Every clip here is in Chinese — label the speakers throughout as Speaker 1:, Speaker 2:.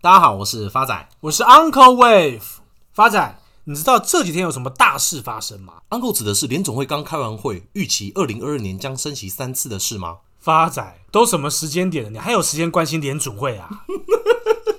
Speaker 1: 大家好，我是发仔，
Speaker 2: 我是 Uncle Wave。发仔，你知道这几天有什么大事发生吗
Speaker 1: ？Uncle 指的是联总会刚开完会，预期二零二二年将升息三次的事吗？
Speaker 2: 发仔，都什么时间点了，你还有时间关心联准会啊？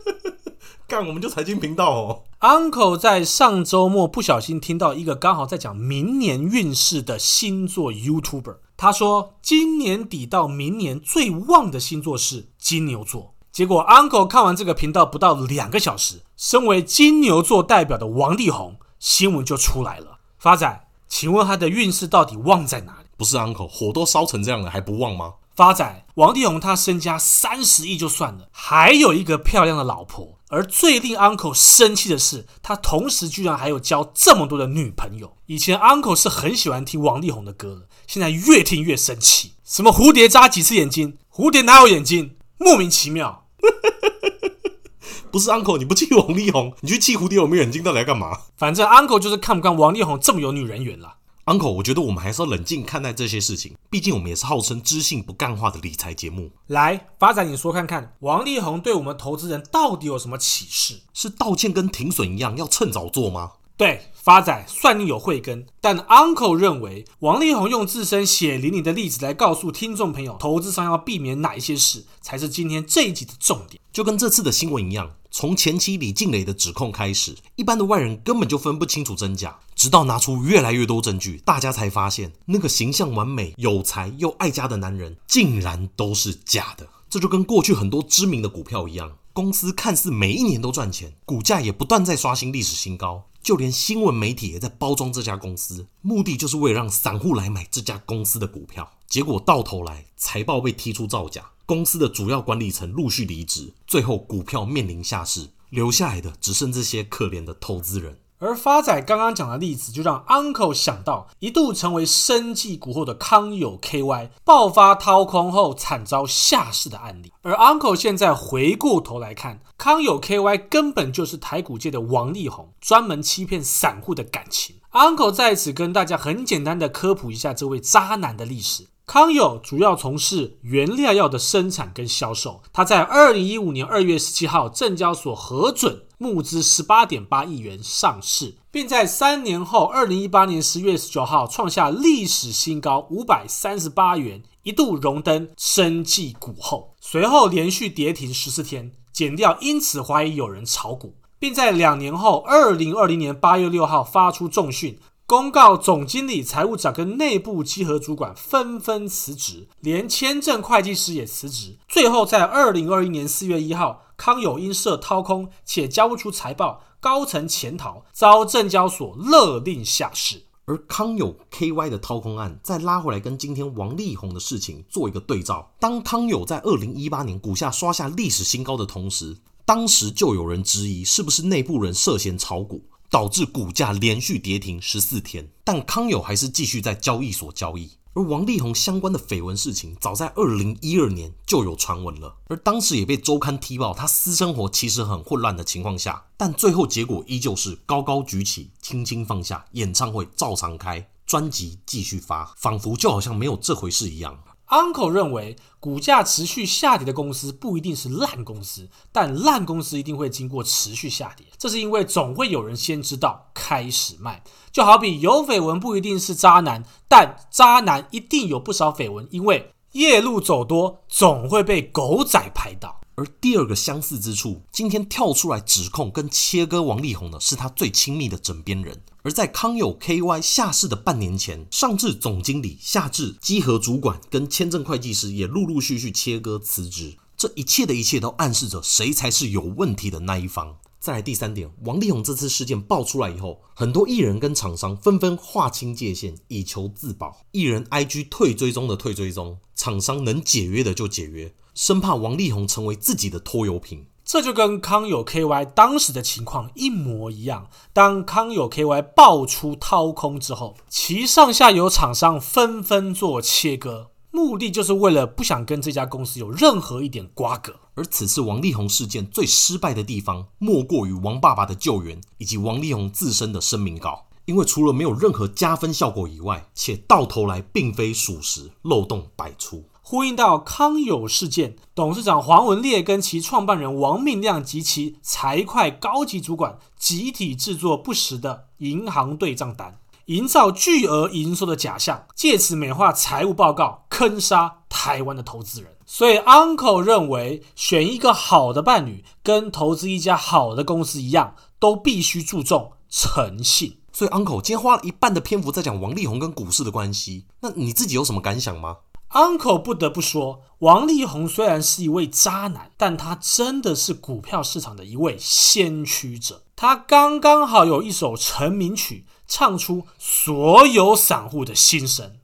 Speaker 1: 干，我们就财经频道哦。
Speaker 2: Uncle 在上周末不小心听到一个刚好在讲明年运势的星座 YouTuber，他说今年底到明年最旺的星座是金牛座。结果，Uncle 看完这个频道不到两个小时，身为金牛座代表的王力宏新闻就出来了。发仔，请问他的运势到底旺在哪里？
Speaker 1: 不是 Uncle，火都烧成这样了还不旺吗？
Speaker 2: 发仔，王力宏他身家三十亿就算了，还有一个漂亮的老婆。而最令 Uncle 生气的是，他同时居然还有交这么多的女朋友。以前 Uncle 是很喜欢听王力宏的歌的，现在越听越生气。什么蝴蝶眨几次眼睛？蝴蝶哪有眼睛？莫名其妙，
Speaker 1: 不是 Uncle，你不气王力宏，你去气蝴蝶有没有眼睛？到底要干嘛？
Speaker 2: 反正 Uncle 就是看不惯王力宏这么有女人缘了。
Speaker 1: Uncle，我觉得我们还是要冷静看待这些事情，毕竟我们也是号称知性不干话的理财节目。
Speaker 2: 来，发展你说看看，王力宏对我们投资人到底有什么启示？
Speaker 1: 是道歉跟停损一样，要趁早做吗？
Speaker 2: 对，发仔算你有慧根，但 Uncle 认为王力宏用自身血淋淋的例子来告诉听众朋友，投资上要避免哪一些事，才是今天这一集的重点。
Speaker 1: 就跟这次的新闻一样，从前期李静蕾的指控开始，一般的外人根本就分不清楚真假，直到拿出越来越多证据，大家才发现那个形象完美、有才又爱家的男人，竟然都是假的。这就跟过去很多知名的股票一样，公司看似每一年都赚钱，股价也不断在刷新历史新高。就连新闻媒体也在包装这家公司，目的就是为了让散户来买这家公司的股票。结果到头来，财报被踢出造假，公司的主要管理层陆续离职，最后股票面临下市，留下来的只剩这些可怜的投资人。
Speaker 2: 而发仔刚刚讲的例子，就让 Uncle 想到一度成为生技股后的康友 KY 爆发掏空后惨遭下市的案例。而 Uncle 现在回过头来看，康友 KY 根本就是台股界的王力宏，专门欺骗散户的感情。Uncle 在此跟大家很简单的科普一下这位渣男的历史。康友主要从事原料药的生产跟销售，他在二零一五年二月十七号证交所核准。募资十八点八亿元上市，并在三年后，二零一八年十月十九号创下历史新高五百三十八元，一度荣登生技股后。随后连续跌停十四天，减掉因此怀疑有人炒股，并在两年后，二零二零年八月六号发出重讯，公告总经理、财务长跟内部稽核主管纷纷辞职，连签证会计师也辞职。最后在二零二一年四月一号。康友因涉掏空且交不出财报，高层潜逃，遭证交所勒令下市。
Speaker 1: 而康友 KY 的掏空案，再拉回来跟今天王力宏的事情做一个对照。当康友在二零一八年股价刷下历史新高的同时，当时就有人质疑是不是内部人涉嫌炒股，导致股价连续跌停十四天。但康友还是继续在交易所交易。而王力宏相关的绯闻事情，早在二零一二年就有传闻了，而当时也被周刊踢爆，他私生活其实很混乱的情况下，但最后结果依旧是高高举起，轻轻放下，演唱会照常开，专辑继续发，仿佛就好像没有这回事一样。
Speaker 2: Uncle 认为，股价持续下跌的公司不一定是烂公司，但烂公司一定会经过持续下跌。这是因为总会有人先知道，开始卖。就好比有绯闻不一定是渣男，但渣男一定有不少绯闻，因为夜路走多，总会被狗仔拍到。
Speaker 1: 而第二个相似之处，今天跳出来指控跟切割王力宏的是他最亲密的枕边人。而在康友 KY 下市的半年前，上至总经理，下至稽核主管跟签证会计师也陆陆续续切割辞职。这一切的一切都暗示着谁才是有问题的那一方。再来第三点，王力宏这次事件爆出来以后，很多艺人跟厂商纷纷划清界限，以求自保。艺人 IG 退追踪的退追踪，厂商能解约的就解约。生怕王力宏成为自己的拖油瓶，
Speaker 2: 这就跟康友 KY 当时的情况一模一样。当康友 KY 爆出掏空之后，其上下游厂商纷纷做切割，目的就是为了不想跟这家公司有任何一点瓜葛。
Speaker 1: 而此次王力宏事件最失败的地方，莫过于王爸爸的救援以及王力宏自身的声明稿，因为除了没有任何加分效果以外，且到头来并非属实，漏洞百出。
Speaker 2: 呼应到康友事件，董事长黄文烈跟其创办人王命亮及其财会高级主管集体制作不实的银行对账单，营造巨额营收的假象，借此美化财务报告，坑杀台湾的投资人。所以，Uncle 认为选一个好的伴侣，跟投资一家好的公司一样，都必须注重诚信。
Speaker 1: 所以，Uncle 今天花了一半的篇幅在讲王力宏跟股市的关系，那你自己有什么感想吗
Speaker 2: ？Uncle 不得不说，王力宏虽然是一位渣男，但他真的是股票市场的一位先驱者。他刚刚好有一首成名曲，唱出所有散户的心声。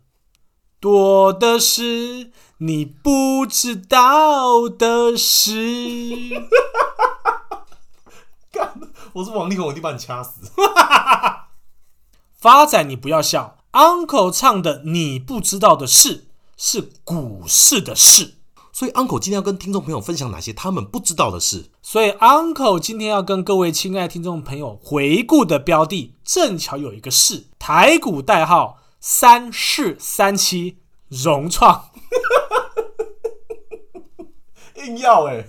Speaker 2: 多的是你不知道的事。
Speaker 1: 干，我是王力宏，我一定把你掐死。
Speaker 2: 发展，你不要笑。Uncle 唱的你不知道的事。是股市的事，
Speaker 1: 所以 Uncle 今天要跟听众朋友分享哪些他们不知道的事。
Speaker 2: 所以 Uncle 今天要跟各位亲爱的听众朋友回顾的标的，正巧有一个是台股代号三四三七融创。
Speaker 1: 硬要哎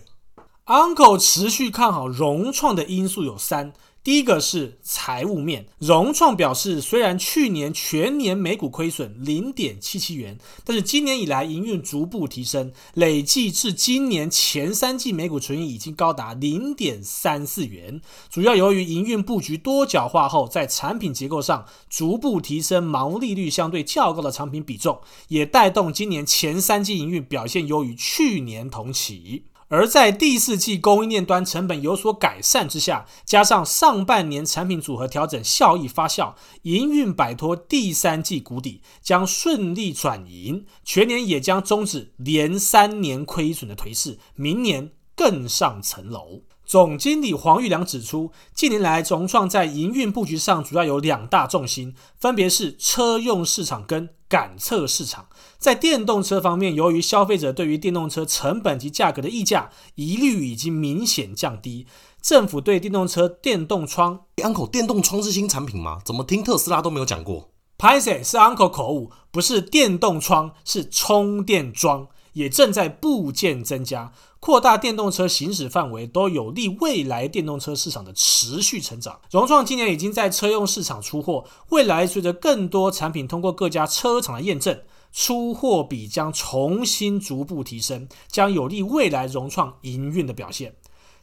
Speaker 2: ，Uncle 持续看好融创的因素有三。第一个是财务面，融创表示，虽然去年全年每股亏损零点七七元，但是今年以来营运逐步提升，累计至今年前三季每股纯益已经高达零点三四元。主要由于营运布局多角化后，在产品结构上逐步提升毛利率相对较高的产品比重，也带动今年前三季营运表现优于去年同期。而在第四季供应链端成本有所改善之下，加上上半年产品组合调整效益发酵，营运摆脱第三季谷底，将顺利转盈，全年也将终止连三年亏损的颓势，明年更上层楼。总经理黄玉良指出，近年来融创在营运布局上主要有两大重心，分别是车用市场跟感测市场。在电动车方面，由于消费者对于电动车成本及价格的溢价疑虑已经明显降低，政府对电动车电动窗
Speaker 1: ，Uncle 电动窗是新产品吗？怎么听特斯拉都没有讲过？
Speaker 2: 拍谢是 Uncle 口误，不是电动窗，是充电桩，也正在部件增加。扩大电动车行驶范围，都有利未来电动车市场的持续成长。融创今年已经在车用市场出货，未来随着更多产品通过各家车厂的验证，出货比将重新逐步提升，将有利未来融创营运的表现。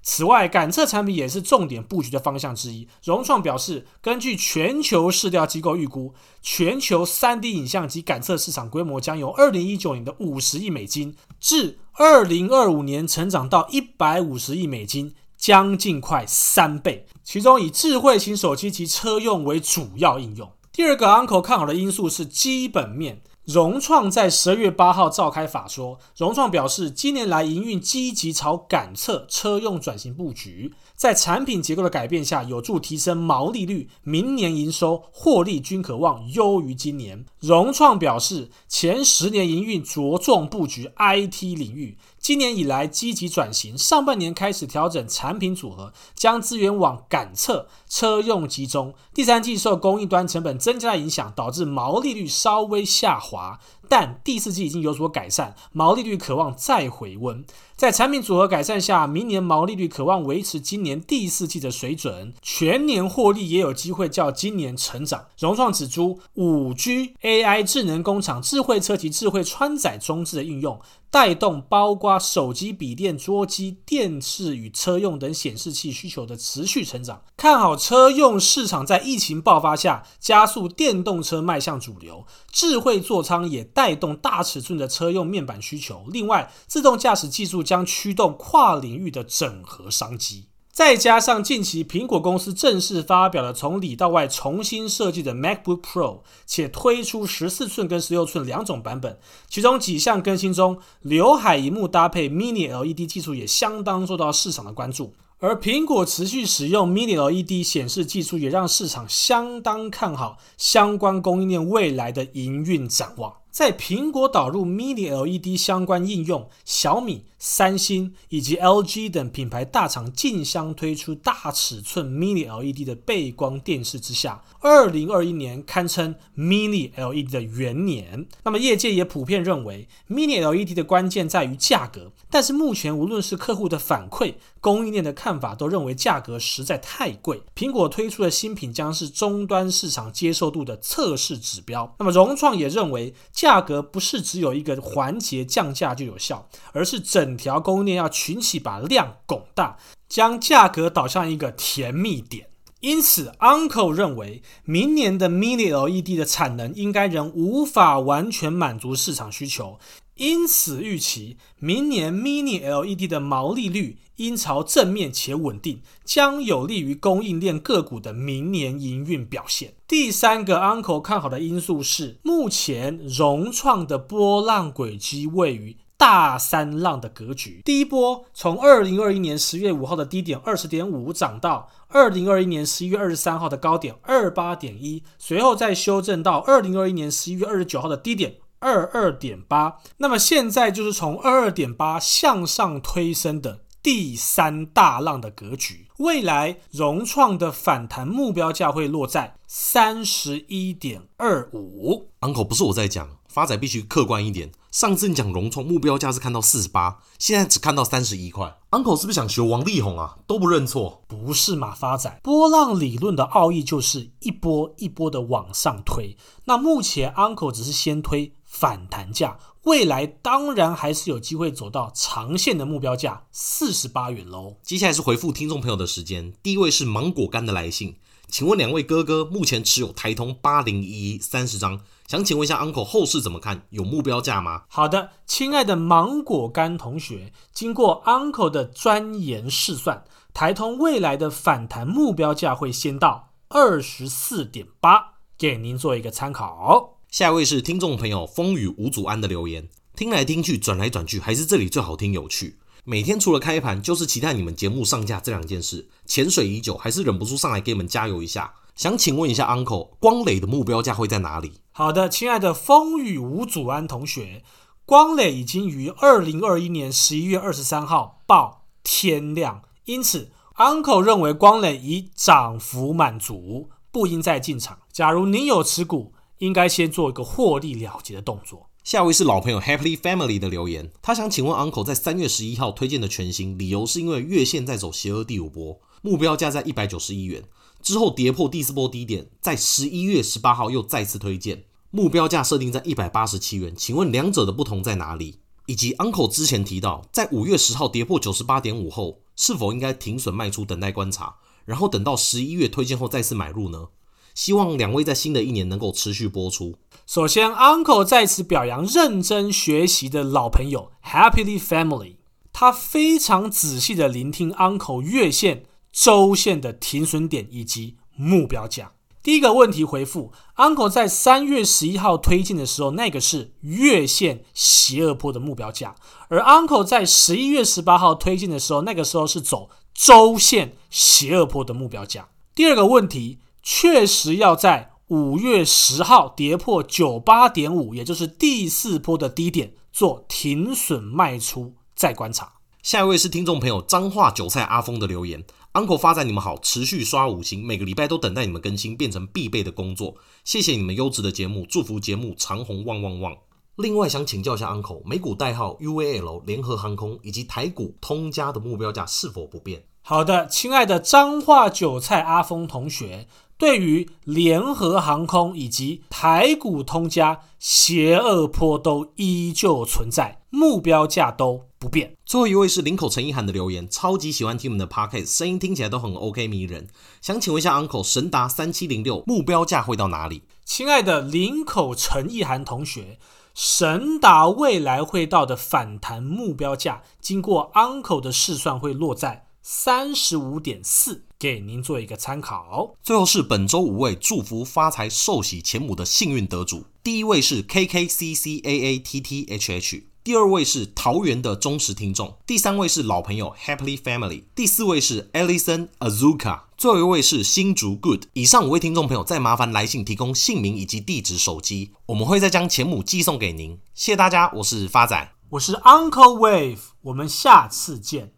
Speaker 2: 此外，感测产品也是重点布局的方向之一。融创表示，根据全球市调机构预估，全球 3D 影像及感测市场规模将由2019年的50亿美金至2025年成长到150亿美金，将近快三倍。其中以智慧型手机及车用为主要应用。第二个 Uncle 看好的因素是基本面。融创在十二月八号召开法说，融创表示，今年来营运积极朝赶测车用转型布局，在产品结构的改变下，有助提升毛利率，明年营收获利均可望优于今年。融创表示，前十年营运着重布局 IT 领域。今年以来积极转型，上半年开始调整产品组合，将资源往感测、车用集中。第三季受供应端成本增加的影响，导致毛利率稍微下滑。但第四季已经有所改善，毛利率渴望再回温。在产品组合改善下，明年毛利率渴望维持今年第四季的水准，全年获利也有机会较今年成长。融创指出，五 G、AI、智能工厂、智慧车及智慧穿载装置的应用，带动包括手机、笔电、桌机、电视与车用等显示器需求的持续成长。看好车用市场在疫情爆发下加速电动车迈向主流，智慧座舱也带。带动大尺寸的车用面板需求，另外，自动驾驶技术将驱动跨领域的整合商机。再加上近期苹果公司正式发表了从里到外重新设计的 MacBook Pro，且推出十四寸跟十六寸两种版本，其中几项更新中，刘海萤幕搭配 Mini LED 技术也相当受到市场的关注。而苹果持续使用 Mini LED 显示技术，也让市场相当看好相关供应链未来的营运展望。在苹果导入 Mini LED 相关应用，小米、三星以及 LG 等品牌大厂竞相推出大尺寸 Mini LED 的背光电视之下，二零二一年堪称 Mini LED 的元年。那么业界也普遍认为，Mini LED 的关键在于价格。但是目前无论是客户的反馈、供应链的看法，都认为价格实在太贵。苹果推出的新品将是终端市场接受度的测试指标。那么融创也认为，价格不是只有一个环节降价就有效，而是整条供应链要群起把量拱大，将价格导向一个甜蜜点。因此，Uncle 认为明年的 Mini LED 的产能应该仍无法完全满足市场需求，因此预期明年 Mini LED 的毛利率应朝正面且稳定，将有利于供应链个股的明年营运表现。第三个 Uncle 看好的因素是，目前融创的波浪轨迹位于。大三浪的格局，第一波从二零二一年十月五号的低点二十点五涨到二零二一年十一月二十三号的高点二八点一，随后再修正到二零二一年十一月二十九号的低点二二点八，那么现在就是从二二点八向上推升的第三大浪的格局。未来融创的反弹目标价会落在三十一点二五。
Speaker 1: Uncle 不是我在讲。发仔必须客观一点。上次你讲融创目标价是看到四十八，现在只看到三十一块。Uncle 是不是想学王力宏啊？都不认错？
Speaker 2: 不是嘛，发仔。波浪理论的奥义就是一波一波的往上推。那目前 Uncle 只是先推反弹价，未来当然还是有机会走到长线的目标价四十八元喽。
Speaker 1: 接下来是回复听众朋友的时间，第一位是芒果干的来信，请问两位哥哥目前持有台通八零一一三十张。想请问一下 Uncle 后市怎么看？有目标价吗？
Speaker 2: 好的，亲爱的芒果干同学，经过 Uncle 的钻研试算，台通未来的反弹目标价会先到二十四点八，给您做一个参考。
Speaker 1: 下一位是听众朋友风雨无阻安的留言，听来听去，转来转去，还是这里最好听有趣。每天除了开盘，就是期待你们节目上架这两件事，潜水已久，还是忍不住上来给你们加油一下。想请问一下 Uncle，光磊的目标价会在哪里？
Speaker 2: 好的，亲爱的风雨无阻安同学，光磊已经于二零二一年十一月二十三号报天量，因此 Uncle 认为光磊已涨幅满足，不应再进场。假如您有持股，应该先做一个获利了结的动作。
Speaker 1: 下一位是老朋友 Happy Family 的留言，他想请问 Uncle 在三月十一号推荐的全新，理由是因为月线在走邪恶第五波，目标价在一百九十一元。之后跌破第四波低点，在十一月十八号又再次推荐，目标价设定在一百八十七元。请问两者的不同在哪里？以及 Uncle 之前提到，在五月十号跌破九十八点五后，是否应该停损卖出，等待观察，然后等到十一月推荐后再次买入呢？希望两位在新的一年能够持续播出。
Speaker 2: 首先，Uncle 在此表扬认真学习的老朋友 Happily Family，他非常仔细的聆听 Uncle 月线。周线的停损点以及目标价。第一个问题回复，Uncle 在三月十一号推进的时候，那个是月线邪恶波的目标价；而 Uncle 在十一月十八号推进的时候，那个时候是走周线邪恶波的目标价。第二个问题，确实要在五月十号跌破九八点五，也就是第四波的低点，做停损卖出，再观察。
Speaker 1: 下一位是听众朋友彰化韭菜阿峰的留言。Uncle 发展，你们好，持续刷五星，每个礼拜都等待你们更新，变成必备的工作。谢谢你们优质的节目，祝福节目长红旺旺旺。另外想请教一下 Uncle，美股代号 UAL 联合航空以及台股通家的目标价是否不变？
Speaker 2: 好的，亲爱的彰化韭菜阿峰同学，对于联合航空以及台股通家，邪恶坡都依旧存在，目标价都不变。
Speaker 1: 最后一位是林口陈意涵的留言，超级喜欢听我们的 Podcast，声音听起来都很 OK 迷人。想请问一下 Uncle，神达三七零六目标价会到哪里？
Speaker 2: 亲爱的林口陈意涵同学，神达未来会到的反弹目标价，经过 Uncle 的试算会落在三十五点四，给您做一个参考。
Speaker 1: 最后是本周五位祝福发财寿喜钱母的幸运得主，第一位是 K K C C A A T T H H。第二位是桃园的忠实听众，第三位是老朋友 Happily Family，第四位是 Ellison Azuka，最后一位是新竹 Good。以上五位听众朋友，再麻烦来信提供姓名以及地址、手机，我们会再将钱母寄送给您。谢谢大家，我是发仔。
Speaker 2: 我是 Uncle Wave，我们下次见。